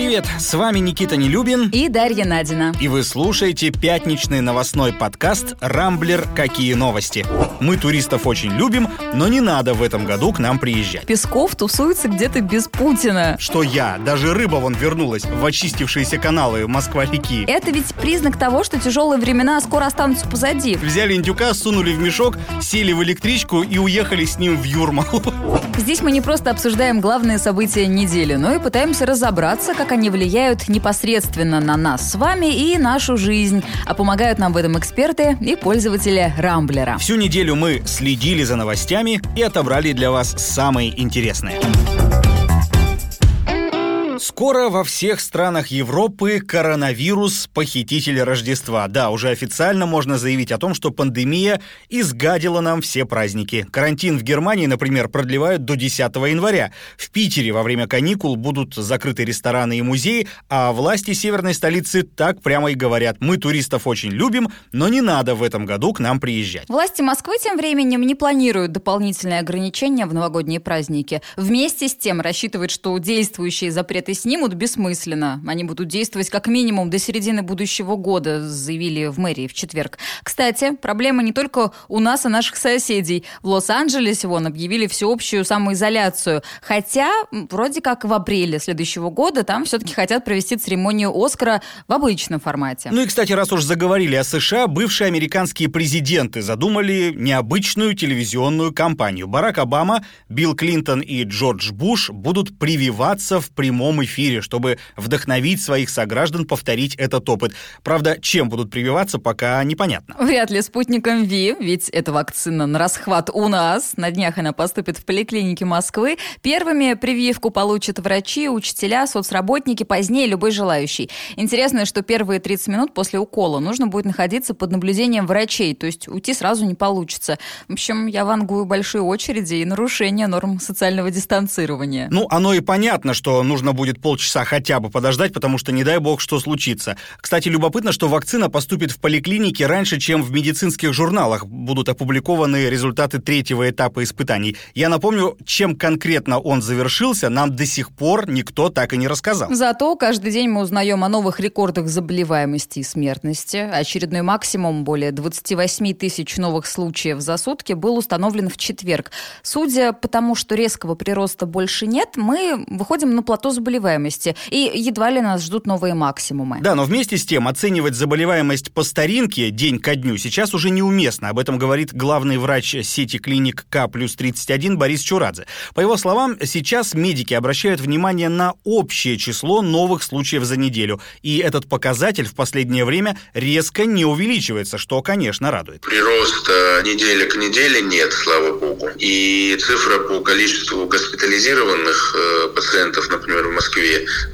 Привет, с вами Никита Нелюбин. И Дарья Надина. И вы слушаете пятничный новостной подкаст «Рамблер. Какие новости?». Мы туристов очень любим, но не надо в этом году к нам приезжать. Песков тусуется где-то без Путина. Что я? Даже рыба вон вернулась в очистившиеся каналы Москва-реки. Это ведь признак того, что тяжелые времена скоро останутся позади. Взяли индюка, сунули в мешок, сели в электричку и уехали с ним в Юрмалу. Здесь мы не просто обсуждаем главные события недели, но и пытаемся разобраться, как они влияют непосредственно на нас с вами и нашу жизнь. А помогают нам в этом эксперты и пользователи Рамблера. Всю неделю мы следили за новостями и отобрали для вас самые интересные. Скоро во всех странах Европы коронавирус – похититель Рождества. Да, уже официально можно заявить о том, что пандемия изгадила нам все праздники. Карантин в Германии, например, продлевают до 10 января. В Питере во время каникул будут закрыты рестораны и музеи, а власти северной столицы так прямо и говорят – мы туристов очень любим, но не надо в этом году к нам приезжать. Власти Москвы тем временем не планируют дополнительные ограничения в новогодние праздники. Вместе с тем рассчитывают, что действующие запреты снимут, бессмысленно. Они будут действовать как минимум до середины будущего года, заявили в мэрии в четверг. Кстати, проблема не только у нас, а наших соседей. В Лос-Анджелесе вон объявили всеобщую самоизоляцию. Хотя, вроде как в апреле следующего года там все-таки хотят провести церемонию Оскара в обычном формате. Ну и, кстати, раз уж заговорили о США, бывшие американские президенты задумали необычную телевизионную кампанию. Барак Обама, Билл Клинтон и Джордж Буш будут прививаться в прямом эфире, чтобы вдохновить своих сограждан повторить этот опыт. Правда, чем будут прививаться, пока непонятно. Вряд ли спутником ВИ, ведь эта вакцина на расхват у нас. На днях она поступит в поликлинике Москвы. Первыми прививку получат врачи, учителя, соцработники, позднее любой желающий. Интересно, что первые 30 минут после укола нужно будет находиться под наблюдением врачей, то есть уйти сразу не получится. В общем, я вангую большие очереди и нарушение норм социального дистанцирования. Ну, оно и понятно, что нужно будет будет полчаса хотя бы подождать, потому что не дай бог, что случится. Кстати, любопытно, что вакцина поступит в поликлинике раньше, чем в медицинских журналах будут опубликованы результаты третьего этапа испытаний. Я напомню, чем конкретно он завершился, нам до сих пор никто так и не рассказал. Зато каждый день мы узнаем о новых рекордах заболеваемости и смертности. Очередной максимум более 28 тысяч новых случаев за сутки был установлен в четверг. Судя по тому, что резкого прироста больше нет, мы выходим на плато заболеваемости заболеваемости, и едва ли нас ждут новые максимумы. Да, но вместе с тем оценивать заболеваемость по старинке день ко дню сейчас уже неуместно. Об этом говорит главный врач сети клиник К плюс 31 Борис Чурадзе. По его словам, сейчас медики обращают внимание на общее число новых случаев за неделю. И этот показатель в последнее время резко не увеличивается, что, конечно, радует. Прироста неделя к неделе нет, слава богу. И цифра по количеству госпитализированных э, пациентов, например, в Москве,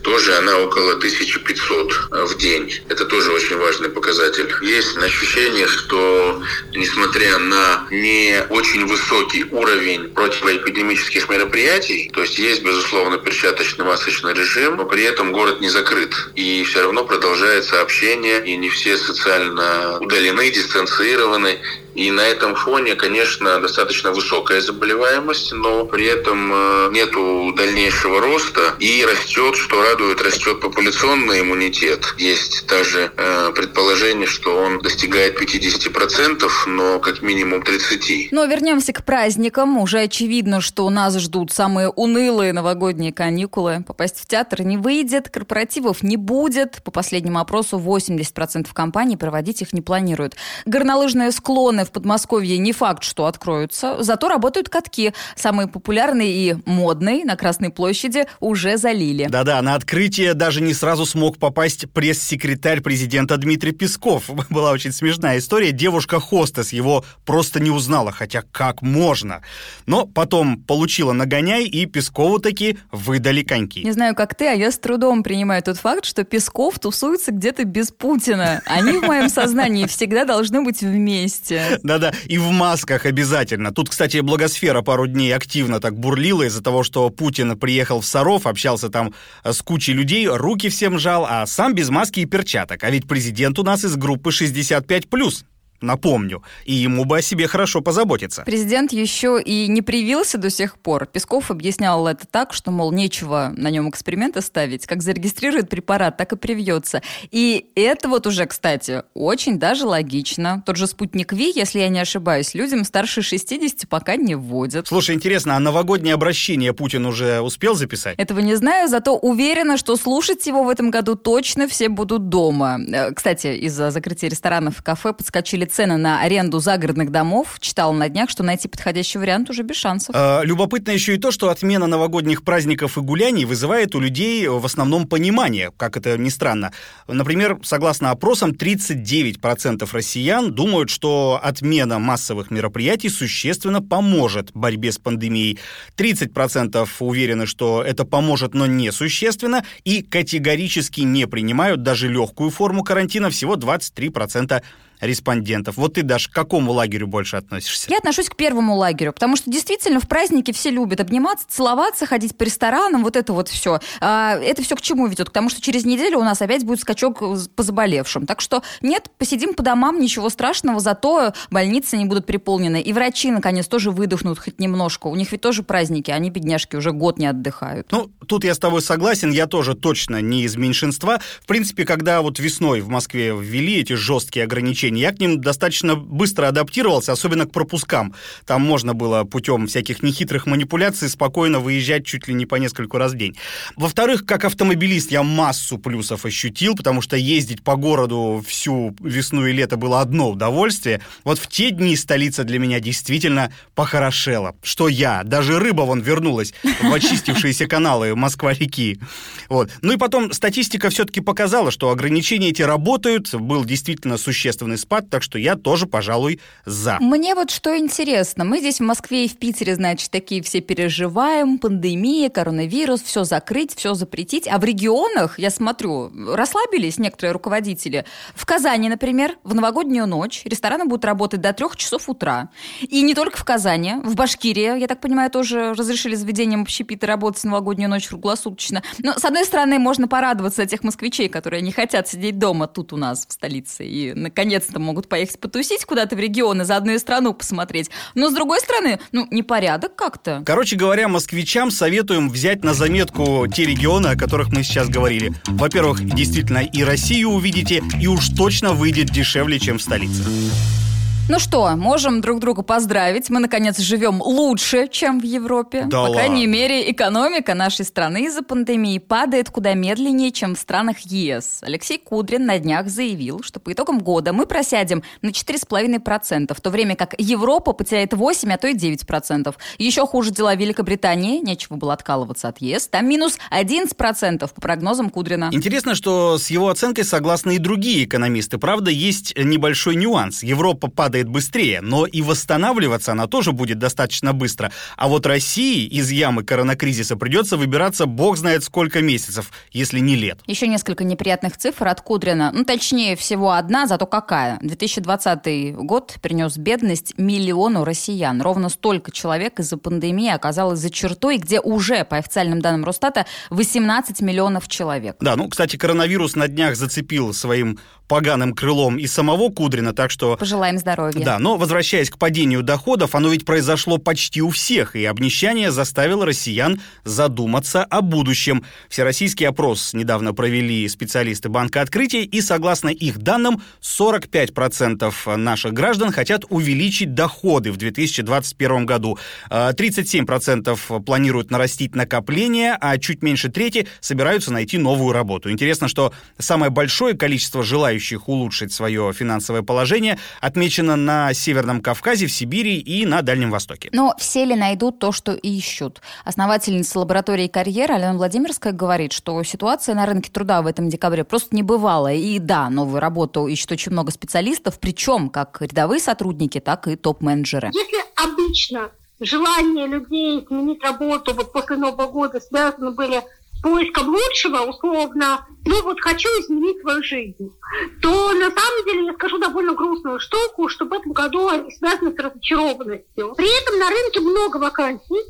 тоже она около 1500 э, в день. Это тоже очень важный показатель. Есть ощущение, что несмотря на не очень высокий уровень противоэпидемических мероприятий, то есть есть, безусловно, перчаточный масочный режим, но при этом город не закрыт. И все равно продолжается общение, и не все социально удалены, дистанцированы. И на этом фоне, конечно, достаточно высокая заболеваемость, но при этом э, нету дальнейшего роста и растет, что радует, растет популяционный иммунитет. Есть даже э, предположение, что он достигает 50%, но как минимум 30%. Но вернемся к праздникам. Уже очевидно, что нас ждут самые унылые новогодние каникулы. Попасть в театр не выйдет, корпоративов не будет. По последнему опросу 80% компаний проводить их не планируют. Горнолыжные склоны в Подмосковье не факт, что откроются, зато работают катки. Самый популярный и модный на Красной площади уже залили. Да-да, на открытие даже не сразу смог попасть пресс-секретарь президента Дмитрий Песков. Была очень смешная история. Девушка-хостес его просто не узнала, хотя как можно. Но потом получила нагоняй, и Пескову таки выдали коньки. Не знаю, как ты, а я с трудом принимаю тот факт, что Песков тусуется где-то без Путина. Они в моем сознании всегда должны быть вместе. Да-да, и в масках обязательно. Тут, кстати, благосфера пару дней активно так бурлила из-за того, что Путин приехал в Саров, общался там с кучей людей, руки всем жал, а сам без маски и перчаток. А ведь президент у нас из группы 65+. Напомню, и ему бы о себе хорошо позаботиться. Президент еще и не привился до сих пор. Песков объяснял это так, что, мол, нечего на нем эксперименты ставить. Как зарегистрирует препарат, так и привьется. И это вот уже, кстати, очень даже логично. Тот же спутник Ви, если я не ошибаюсь, людям старше 60 пока не вводят. Слушай, интересно, а новогоднее обращение Путин уже успел записать? Этого не знаю, зато уверена, что слушать его в этом году точно все будут дома. Э, кстати, из-за закрытия ресторанов и кафе подскочили цены на аренду загородных домов. Читала на днях, что найти подходящий вариант уже без шансов. А, любопытно еще и то, что отмена новогодних праздников и гуляний вызывает у людей в основном понимание, как это ни странно. Например, согласно опросам, 39% россиян думают, что отмена массовых мероприятий существенно поможет борьбе с пандемией. 30% уверены, что это поможет, но не существенно, и категорически не принимают даже легкую форму карантина, всего 23% респондентов. Вот ты, Даш, к какому лагерю больше относишься? Я отношусь к первому лагерю, потому что действительно в праздники все любят обниматься, целоваться, ходить по ресторанам, вот это вот все. А, это все к чему ведет? К тому, что через неделю у нас опять будет скачок по заболевшим. Так что нет, посидим по домам, ничего страшного, зато больницы не будут переполнены. И врачи, наконец, тоже выдохнут хоть немножко. У них ведь тоже праздники, они, бедняжки, уже год не отдыхают. Ну, тут я с тобой согласен, я тоже точно не из меньшинства. В принципе, когда вот весной в Москве ввели эти жесткие ограничения, ограничений. Я к ним достаточно быстро адаптировался, особенно к пропускам. Там можно было путем всяких нехитрых манипуляций спокойно выезжать чуть ли не по нескольку раз в день. Во-вторых, как автомобилист я массу плюсов ощутил, потому что ездить по городу всю весну и лето было одно удовольствие. Вот в те дни столица для меня действительно похорошела. Что я, даже рыба вон вернулась в очистившиеся каналы Москва-реки. Вот. Ну и потом статистика все-таки показала, что ограничения эти работают, был действительно существенный сильный спад, так что я тоже, пожалуй, за. Мне вот что интересно. Мы здесь в Москве и в Питере, значит, такие все переживаем. Пандемия, коронавирус, все закрыть, все запретить. А в регионах, я смотрю, расслабились некоторые руководители. В Казани, например, в новогоднюю ночь рестораны будут работать до трех часов утра. И не только в Казани, в Башкирии, я так понимаю, тоже разрешили заведениям общепита работать в новогоднюю ночь круглосуточно. Но, с одной стороны, можно порадоваться тех москвичей, которые не хотят сидеть дома тут у нас в столице и, наконец, наконец-то могут поехать потусить куда-то в регионы, заодно и страну посмотреть. Но, с другой стороны, ну, непорядок как-то. Короче говоря, москвичам советуем взять на заметку те регионы, о которых мы сейчас говорили. Во-первых, действительно, и Россию увидите, и уж точно выйдет дешевле, чем в столице. Ну что, можем друг друга поздравить. Мы, наконец, живем лучше, чем в Европе. Да По ладно. крайней мере, экономика нашей страны из-за пандемии падает куда медленнее, чем в странах ЕС. Алексей Кудрин на днях заявил, что по итогам года мы просядем на 4,5%, в то время как Европа потеряет 8, а то и 9%. Еще хуже дела Великобритании, нечего было откалываться от ЕС, там минус 11% по прогнозам Кудрина. Интересно, что с его оценкой согласны и другие экономисты. Правда, есть небольшой нюанс. Европа падает падает быстрее, но и восстанавливаться она тоже будет достаточно быстро. А вот России из ямы коронакризиса придется выбираться бог знает сколько месяцев, если не лет. Еще несколько неприятных цифр от Кудрина. Ну, точнее, всего одна, зато какая. 2020 год принес бедность миллиону россиян. Ровно столько человек из-за пандемии оказалось за чертой, где уже, по официальным данным Росстата, 18 миллионов человек. Да, ну, кстати, коронавирус на днях зацепил своим поганым крылом и самого Кудрина, так что... Пожелаем здоровья. Да, но возвращаясь к падению доходов, оно ведь произошло почти у всех, и обнищание заставило россиян задуматься о будущем. Всероссийский опрос недавно провели специалисты Банка Открытия, и согласно их данным, 45% наших граждан хотят увеличить доходы в 2021 году. 37% а, планируют нарастить накопления, а чуть меньше трети собираются найти новую работу. Интересно, что самое большое количество желающих желающих улучшить свое финансовое положение отмечено на Северном Кавказе, в Сибири и на Дальнем Востоке. Но все ли найдут то, что ищут? Основательница лаборатории «Карьера» Алена Владимирская говорит, что ситуация на рынке труда в этом декабре просто не бывала. И да, новую работу ищут очень много специалистов, причем как рядовые сотрудники, так и топ-менеджеры. Если обычно желание людей сменить работу вот после Нового года связаны были поиском лучшего, условно, ну вот хочу изменить свою жизнь, то на самом деле я скажу довольно грустную штуку, что в этом году они связаны с разочарованностью. При этом на рынке много вакансий,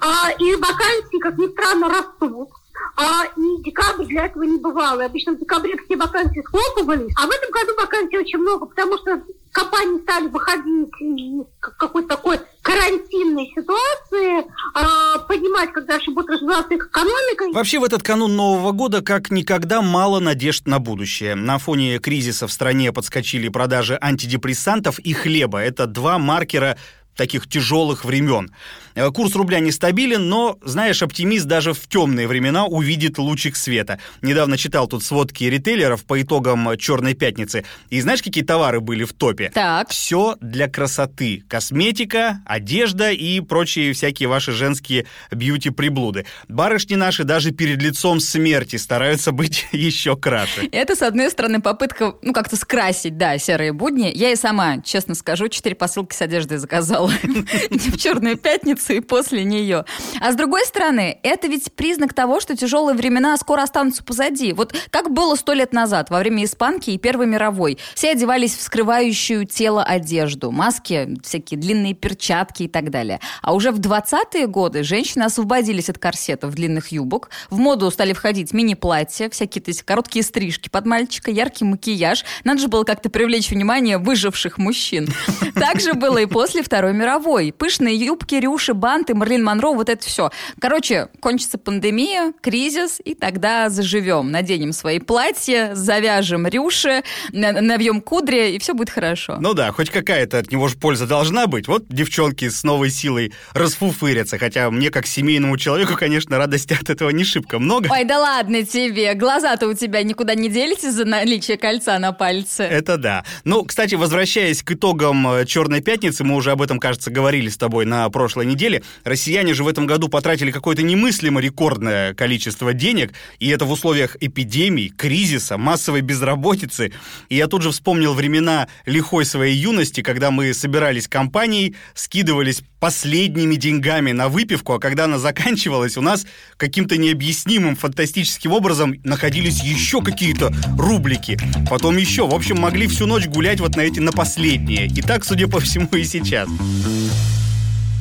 а, и вакансии, как ни странно, растут. А, и декабрь для этого не бывало. Обычно в декабре все вакансии схлопывались, а в этом году вакансий очень много, потому что компании стали выходить из какой-то такой карантинной ситуации, э, понимать, когда же будет развиваться их экономика. Вообще в этот канун Нового года как никогда мало надежд на будущее. На фоне кризиса в стране подскочили продажи антидепрессантов и хлеба. Это два маркера таких тяжелых времен. Э, курс рубля нестабилен, но, знаешь, оптимист даже в темные времена увидит лучик света. Недавно читал тут сводки ритейлеров по итогам «Черной пятницы». И знаешь, какие товары были в топе? Так. Все для красоты. Косметика, одежда и прочие всякие ваши женские бьюти-приблуды. Барышни наши даже перед лицом смерти стараются быть еще краше. Это, с одной стороны, попытка, ну, как-то скрасить, да, серые будни. Я и сама, честно скажу, четыре посылки с одеждой заказала упал в Черную пятницу и после нее. А с другой стороны, это ведь признак того, что тяжелые времена скоро останутся позади. Вот как было сто лет назад, во время Испанки и Первой мировой. Все одевались в скрывающую тело одежду, маски, всякие длинные перчатки и так далее. А уже в 20-е годы женщины освободились от корсетов длинных юбок, в моду стали входить мини-платья, всякие то есть, короткие стрижки под мальчика, яркий макияж. Надо же было как-то привлечь внимание выживших мужчин. Так же было и после Второй мировой. Пышные юбки, рюши, банты, Марлин Монро, вот это все. Короче, кончится пандемия, кризис, и тогда заживем. Наденем свои платья, завяжем рюши, навьем кудри, и все будет хорошо. Ну да, хоть какая-то от него же польза должна быть. Вот девчонки с новой силой расфуфырятся, хотя мне, как семейному человеку, конечно, радости от этого не шибко много. Ой, да ладно тебе, глаза-то у тебя никуда не делись из-за наличия кольца на пальце. Это да. Ну, кстати, возвращаясь к итогам э, «Черной пятницы», мы уже об этом кажется, говорили с тобой на прошлой неделе. Россияне же в этом году потратили какое-то немыслимо рекордное количество денег, и это в условиях эпидемий, кризиса, массовой безработицы. И я тут же вспомнил времена лихой своей юности, когда мы собирались компанией, скидывались последними деньгами на выпивку, а когда она заканчивалась, у нас каким-то необъяснимым фантастическим образом находились еще какие-то рублики. Потом еще. В общем, могли всю ночь гулять вот на эти на последние. И так, судя по всему, и сейчас.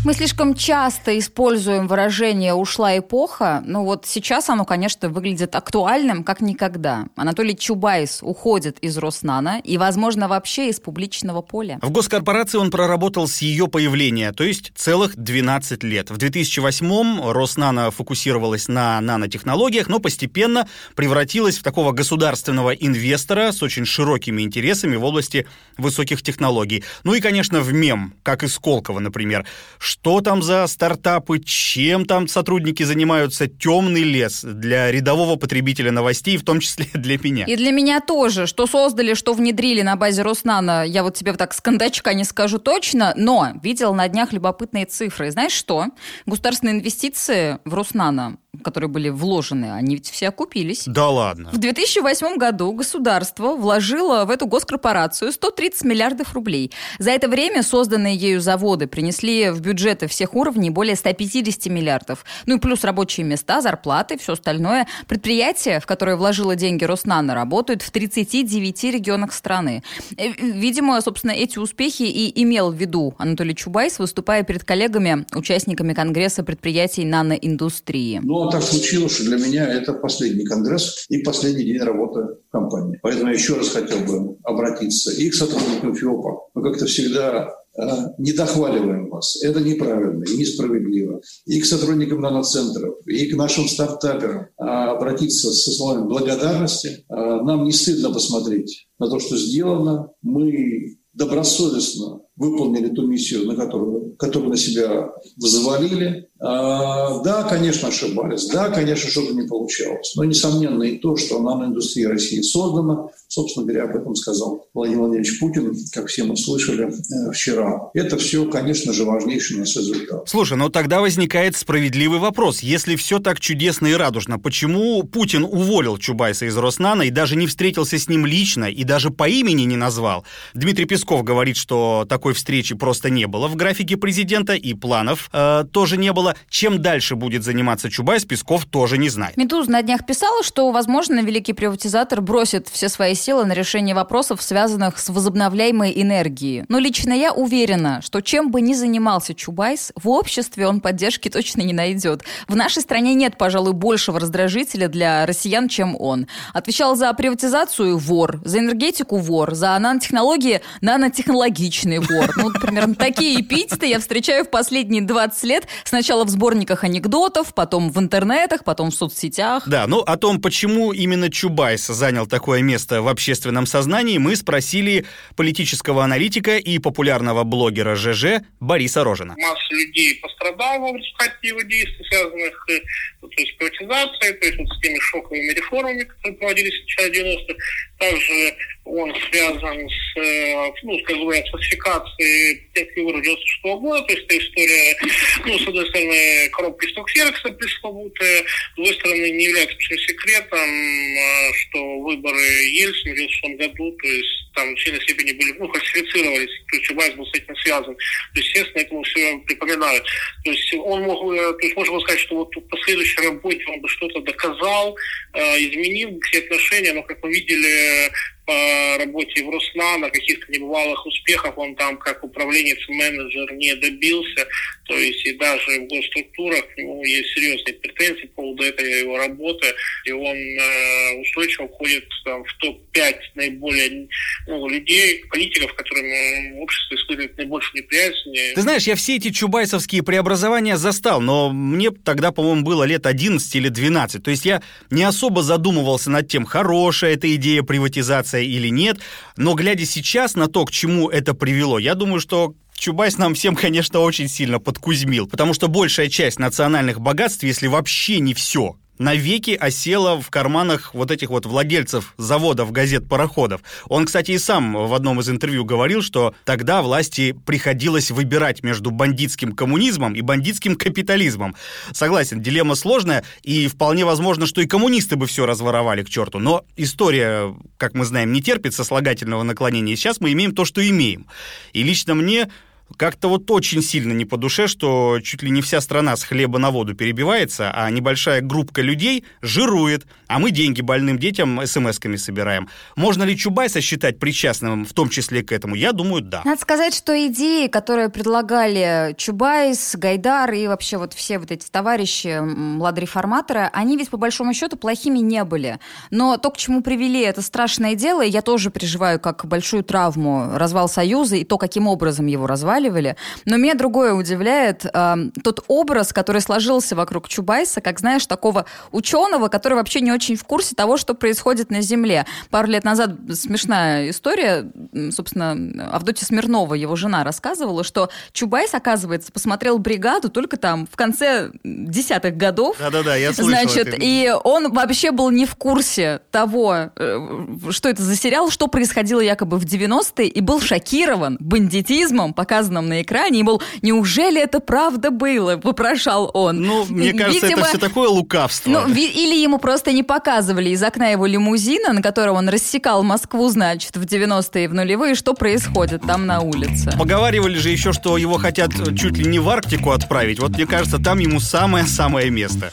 Мы слишком часто используем выражение «ушла эпоха», но вот сейчас оно, конечно, выглядит актуальным, как никогда. Анатолий Чубайс уходит из Роснана и, возможно, вообще из публичного поля. В госкорпорации он проработал с ее появления, то есть целых 12 лет. В 2008-м Роснано фокусировалась на нанотехнологиях, но постепенно превратилась в такого государственного инвестора с очень широкими интересами в области высоких технологий. Ну и, конечно, в мем, как и Сколково, например что там за стартапы, чем там сотрудники занимаются, темный лес для рядового потребителя новостей, в том числе для меня. И для меня тоже. Что создали, что внедрили на базе Роснана, я вот тебе так с кондачка не скажу точно, но видел на днях любопытные цифры. Знаешь что? Государственные инвестиции в Роснана которые были вложены, они ведь все окупились. Да ладно. В 2008 году государство вложило в эту госкорпорацию 130 миллиардов рублей. За это время созданные ею заводы принесли в бюджеты всех уровней более 150 миллиардов. Ну и плюс рабочие места, зарплаты, все остальное. Предприятие, в которое вложило деньги Роснана, работают в 39 регионах страны. Э, видимо, собственно, эти успехи и имел в виду Анатолий Чубайс, выступая перед коллегами, участниками Конгресса предприятий наноиндустрии. Ну, так случилось, что для меня это последний конгресс и последний день работы компании. Поэтому я еще раз хотел бы обратиться и к сотрудникам ФИОПа. Мы как-то всегда э, не дохваливаем вас. Это неправильно и несправедливо. И к сотрудникам наноцентров, и к нашим стартаперам а обратиться со словами благодарности. А нам не стыдно посмотреть на то, что сделано. Мы добросовестно выполнили ту миссию, на которую, которую на себя взвалили. А, да, конечно, ошибались, да, конечно, что-то не получалось. Но, несомненно, и то, что наноиндустрия России создана, собственно говоря, об этом сказал Владимир Владимирович Путин, как все мы слышали э, вчера. Это все, конечно же, важнейший нас результат. Слушай, ну тогда возникает справедливый вопрос. Если все так чудесно и радужно, почему Путин уволил Чубайса из Роснана и даже не встретился с ним лично, и даже по имени не назвал? Дмитрий Песков говорит, что такой встречи просто не было в графике президента, и планов э, тоже не было. чем дальше будет заниматься Чубайс, Песков тоже не знает. Медуза на днях писала, что, возможно, великий приватизатор бросит все свои силы на решение вопросов, связанных с возобновляемой энергией. Но лично я уверена, что чем бы ни занимался Чубайс, в обществе он поддержки точно не найдет. В нашей стране нет, пожалуй, большего раздражителя для россиян, чем он. Отвечал за приватизацию вор, за энергетику вор, за нанотехнологии нанотехнологичный вор. Ну, примерно такие эпитеты я встречаю в последние 20 лет. Сначала в сборниках анекдотов, потом в интернетах, потом в соцсетях. Да, ну о том, почему именно Чубайс занял такое место в общественном сознании, мы спросили политического аналитика и популярного блогера ЖЖ Бориса Рожина. Масса людей пострадала в результате его действий, связанных э, то есть, с приватизацией, то есть вот с теми шоковыми реформами, которые проводились в начале 90-х. Также он связан с, э, ну, скажем фальсификацией тех фигур 96 -го года, то есть это история, ну, с одной стороны, коробки Стоксеркса пресловутая, с другой стороны, не является секретом, э, что выборы Ельцина в 96 году, то есть там в сильной степени были, ну, фальсифицировались, то есть Чубайс был с этим связан. То есть, естественно, этому все припоминают. То есть он мог, э, то есть можно сказать, что вот в последующей работе он бы что-то доказал, изменил все отношения, но, как мы видели, de по работе в Руснана, каких-то небывалых успехов он там как управленец менеджер не добился. То есть и даже в госструктурах у него есть серьезные претензии по поводу этой его работы. И он э, устойчиво входит там, в топ-5 наиболее ну, людей, политиков, которым общество испытывает наибольшую неприязнь. Ты знаешь, я все эти чубайсовские преобразования застал, но мне тогда, по-моему, было лет 11 или 12. То есть я не особо задумывался над тем, хорошая эта идея приватизации ситуация или нет. Но глядя сейчас на то, к чему это привело, я думаю, что Чубайс нам всем, конечно, очень сильно подкузмил, потому что большая часть национальных богатств, если вообще не все, навеки осела в карманах вот этих вот владельцев заводов, газет, пароходов. Он, кстати, и сам в одном из интервью говорил, что тогда власти приходилось выбирать между бандитским коммунизмом и бандитским капитализмом. Согласен, дилемма сложная, и вполне возможно, что и коммунисты бы все разворовали к черту. Но история, как мы знаем, не терпит сослагательного наклонения, сейчас мы имеем то, что имеем. И лично мне как-то вот очень сильно не по душе, что чуть ли не вся страна с хлеба на воду перебивается, а небольшая группка людей жирует, а мы деньги больным детям смс-ками собираем. Можно ли Чубайса считать причастным в том числе к этому? Я думаю, да. Надо сказать, что идеи, которые предлагали Чубайс, Гайдар и вообще вот все вот эти товарищи, младореформаторы, они ведь по большому счету плохими не были. Но то, к чему привели это страшное дело, я тоже переживаю как большую травму развал Союза и то, каким образом его развал нахваливали. Но меня другое удивляет. Э, тот образ, который сложился вокруг Чубайса, как, знаешь, такого ученого, который вообще не очень в курсе того, что происходит на Земле. Пару лет назад смешная история, собственно, Авдотья Смирнова, его жена, рассказывала, что Чубайс, оказывается, посмотрел «Бригаду» только там в конце десятых годов. Да-да-да, я слышал Значит, это. и он вообще был не в курсе того, э, что это за сериал, что происходило якобы в 90-е, и был шокирован бандитизмом, показанным показанном на экране, и, мол, неужели это правда было? Вопрошал он. Ну, мне кажется, Видимо, это все такое лукавство. Ну, или ему просто не показывали из окна его лимузина, на котором он рассекал Москву, значит, в 90-е и в нулевые, что происходит там на улице. Поговаривали же еще, что его хотят чуть ли не в Арктику отправить. Вот мне кажется, там ему самое-самое место.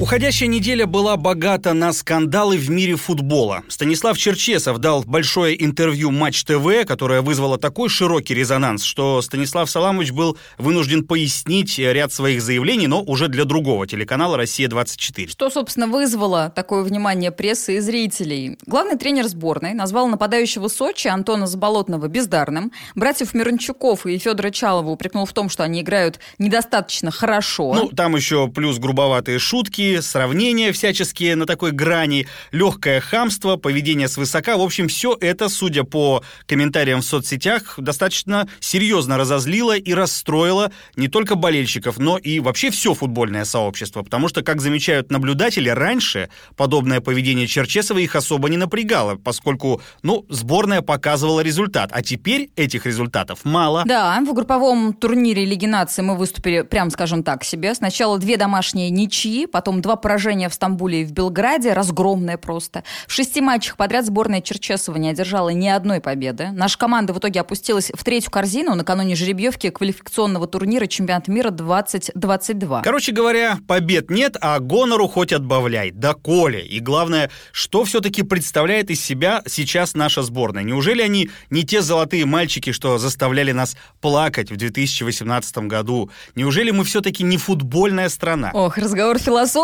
Уходящая неделя была богата на скандалы в мире футбола. Станислав Черчесов дал большое интервью Матч ТВ, которое вызвало такой широкий резонанс, что Станислав Саламович был вынужден пояснить ряд своих заявлений, но уже для другого телеканала «Россия-24». Что, собственно, вызвало такое внимание прессы и зрителей? Главный тренер сборной назвал нападающего Сочи Антона Заболотного бездарным. Братьев Мирончуков и Федора Чалова упрекнул в том, что они играют недостаточно хорошо. Ну, там еще плюс грубоватые шутки, сравнения всяческие на такой грани, легкое хамство, поведение свысока. В общем, все это, судя по комментариям в соцсетях, достаточно серьезно разозлило и расстроило не только болельщиков, но и вообще все футбольное сообщество. Потому что, как замечают наблюдатели, раньше подобное поведение Черчесова их особо не напрягало, поскольку, ну, сборная показывала результат. А теперь этих результатов мало. Да, в групповом турнире Лиги нации мы выступили, прям скажем так, себе. Сначала две домашние ничьи, потом два поражения в Стамбуле и в Белграде, разгромное просто. В шести матчах подряд сборная Черчесова не одержала ни одной победы. Наша команда в итоге опустилась в третью корзину накануне жеребьевки квалификационного турнира чемпионата мира 2022. Короче говоря, побед нет, а гонору хоть отбавляй. Да Коля. И главное, что все-таки представляет из себя сейчас наша сборная? Неужели они не те золотые мальчики, что заставляли нас плакать в 2018 году? Неужели мы все-таки не футбольная страна? Ох, разговор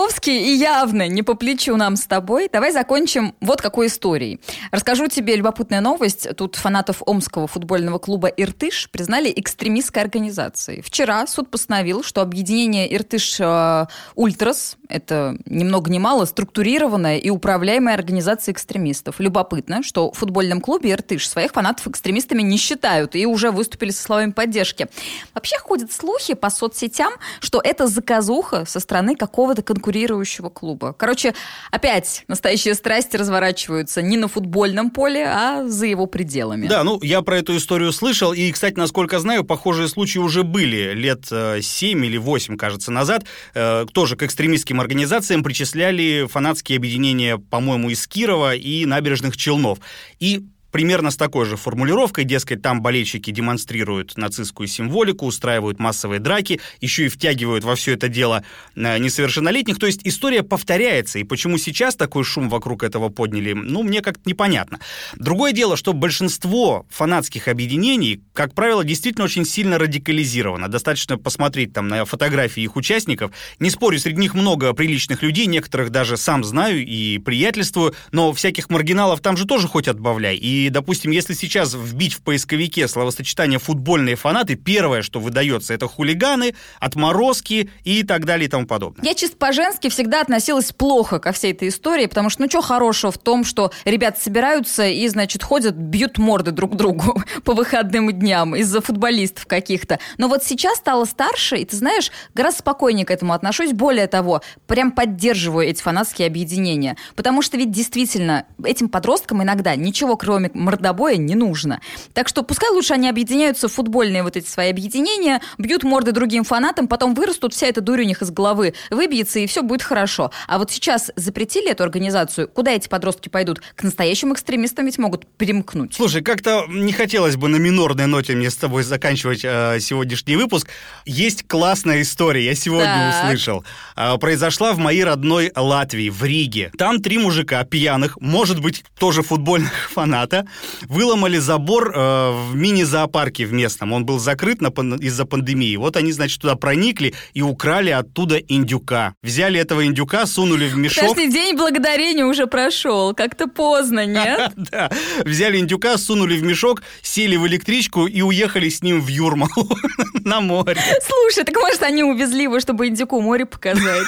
философский и явно не по плечу нам с тобой. Давай закончим вот какой историей. Расскажу тебе любопытная новость. Тут фанатов Омского футбольного клуба «Иртыш» признали экстремистской организацией. Вчера суд постановил, что объединение «Иртыш э, Ультрас» — это ни много ни мало структурированная и управляемая организация экстремистов. Любопытно, что в футбольном клубе «Иртыш» своих фанатов экстремистами не считают и уже выступили со словами поддержки. Вообще ходят слухи по соцсетям, что это заказуха со стороны какого-то конкурирующего клуба. Короче, опять настоящие страсти разворачиваются не на футбольном поле, а за его пределами. Да, ну я про эту историю слышал, и, кстати, насколько знаю, похожие случаи уже были лет 7 э, или 8, кажется, назад. Э, тоже к экстремистским организациям причисляли фанатские объединения, по-моему, из Кирова и набережных Челнов. И примерно с такой же формулировкой, дескать, там болельщики демонстрируют нацистскую символику, устраивают массовые драки, еще и втягивают во все это дело э, несовершеннолетних. То есть история повторяется, и почему сейчас такой шум вокруг этого подняли, ну, мне как-то непонятно. Другое дело, что большинство фанатских объединений, как правило, действительно очень сильно радикализировано. Достаточно посмотреть там на фотографии их участников. Не спорю, среди них много приличных людей, некоторых даже сам знаю и приятельствую, но всяких маргиналов там же тоже хоть отбавляй. И допустим, если сейчас вбить в поисковике словосочетание «футбольные фанаты», первое, что выдается, это хулиганы, отморозки и так далее и тому подобное. Я чисто по-женски всегда относилась плохо ко всей этой истории, потому что, ну, что хорошего в том, что ребята собираются и, значит, ходят, бьют морды друг другу по выходным дням из-за футболистов каких-то. Но вот сейчас стала старше, и, ты знаешь, гораздо спокойнее к этому отношусь. Более того, прям поддерживаю эти фанатские объединения. Потому что ведь действительно этим подросткам иногда ничего, кроме мордобоя не нужно. Так что пускай лучше они объединяются в футбольные вот эти свои объединения, бьют морды другим фанатам, потом вырастут, вся эта дурь у них из головы выбьется, и все будет хорошо. А вот сейчас запретили эту организацию, куда эти подростки пойдут? К настоящим экстремистам ведь могут примкнуть. Слушай, как-то не хотелось бы на минорной ноте мне с тобой заканчивать э, сегодняшний выпуск. Есть классная история, я сегодня так. услышал. Э, произошла в моей родной Латвии, в Риге. Там три мужика пьяных, может быть, тоже футбольных фаната, выломали забор э, в мини-зоопарке в местном. Он был закрыт на, из-за пандемии. Вот они, значит, туда проникли и украли оттуда индюка. Взяли этого индюка, сунули в мешок. Подожди, день благодарения уже прошел. Как-то поздно, нет? Да. Взяли индюка, сунули в мешок, сели в электричку и уехали с ним в Юрмалу на море. Слушай, так может они увезли его, чтобы индюку море показать?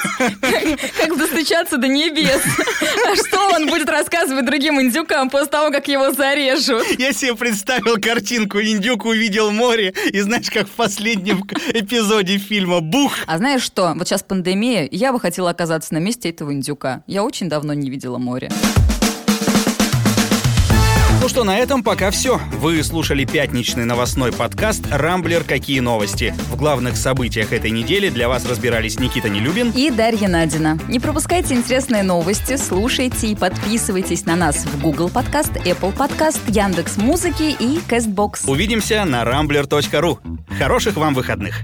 Как достучаться до небес? А что он будет рассказывать другим индюкам после того, как его зарежут. Я себе представил картинку, индюк увидел море, и знаешь, как в последнем эпизоде фильма «Бух». А знаешь что? Вот сейчас пандемия, я бы хотела оказаться на месте этого индюка. Я очень давно не видела море. Что, на этом пока все. Вы слушали пятничный новостной подкаст «Рамблер. Какие новости?». В главных событиях этой недели для вас разбирались Никита Нелюбин и Дарья Надина. Не пропускайте интересные новости, слушайте и подписывайтесь на нас в Google Подкаст, Apple Подкаст, Яндекс Музыки и Castbox. Увидимся на rambler.ru. Хороших вам выходных!